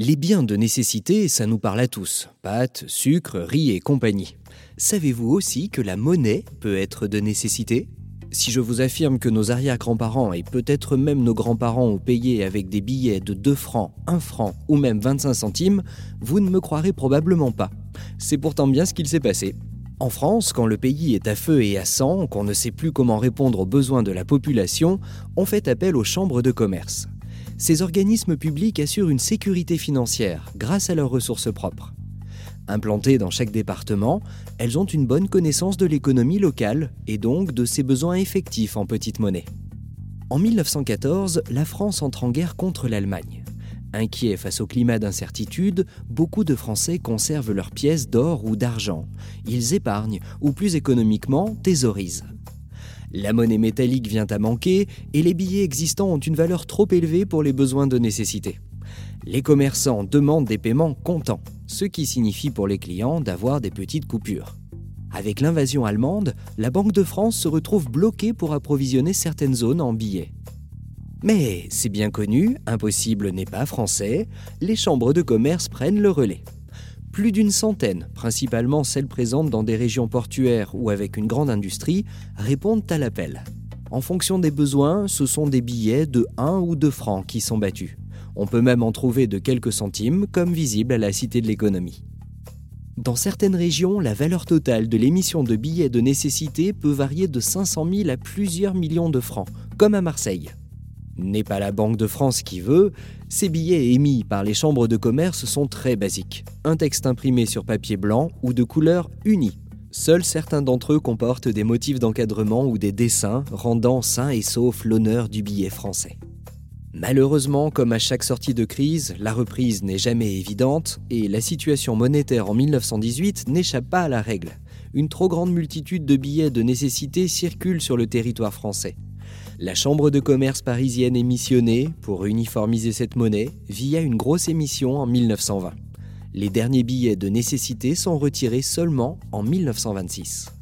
Les biens de nécessité, ça nous parle à tous. Pâtes, sucre, riz et compagnie. Savez-vous aussi que la monnaie peut être de nécessité? Si je vous affirme que nos arrière-grands-parents et peut-être même nos grands-parents ont payé avec des billets de 2 francs, 1 franc ou même 25 centimes, vous ne me croirez probablement pas. C'est pourtant bien ce qu'il s'est passé. En France, quand le pays est à feu et à sang, qu'on ne sait plus comment répondre aux besoins de la population, on fait appel aux chambres de commerce ces organismes publics assurent une sécurité financière grâce à leurs ressources propres. Implantées dans chaque département, elles ont une bonne connaissance de l'économie locale et donc de ses besoins effectifs en petite monnaie. En 1914, la France entre en guerre contre l'Allemagne. Inquiets face au climat d'incertitude, beaucoup de Français conservent leurs pièces d'or ou d'argent. Ils épargnent, ou plus économiquement, thésaurisent. La monnaie métallique vient à manquer et les billets existants ont une valeur trop élevée pour les besoins de nécessité. Les commerçants demandent des paiements comptants, ce qui signifie pour les clients d'avoir des petites coupures. Avec l'invasion allemande, la Banque de France se retrouve bloquée pour approvisionner certaines zones en billets. Mais c'est bien connu, impossible n'est pas français, les chambres de commerce prennent le relais. Plus d'une centaine, principalement celles présentes dans des régions portuaires ou avec une grande industrie, répondent à l'appel. En fonction des besoins, ce sont des billets de 1 ou 2 francs qui sont battus. On peut même en trouver de quelques centimes, comme visible à la Cité de l'économie. Dans certaines régions, la valeur totale de l'émission de billets de nécessité peut varier de 500 000 à plusieurs millions de francs, comme à Marseille n'est pas la Banque de France qui veut, ces billets émis par les chambres de commerce sont très basiques. Un texte imprimé sur papier blanc ou de couleur unie. Seuls certains d'entre eux comportent des motifs d'encadrement ou des dessins rendant sain et sauf l'honneur du billet français. Malheureusement, comme à chaque sortie de crise, la reprise n'est jamais évidente et la situation monétaire en 1918 n'échappe pas à la règle. Une trop grande multitude de billets de nécessité circule sur le territoire français. La Chambre de commerce parisienne est missionnée pour uniformiser cette monnaie via une grosse émission en 1920. Les derniers billets de nécessité sont retirés seulement en 1926.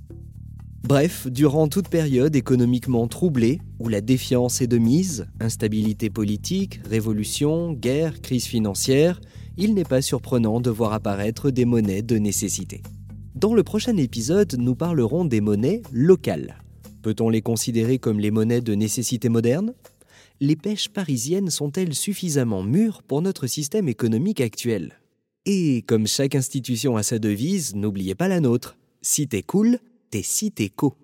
Bref, durant toute période économiquement troublée, où la défiance est de mise, instabilité politique, révolution, guerre, crise financière, il n'est pas surprenant de voir apparaître des monnaies de nécessité. Dans le prochain épisode, nous parlerons des monnaies locales. Peut-on les considérer comme les monnaies de nécessité moderne? Les pêches parisiennes sont-elles suffisamment mûres pour notre système économique actuel? Et comme chaque institution a sa devise, n'oubliez pas la nôtre. Si t'es cool, t'es si t'es co.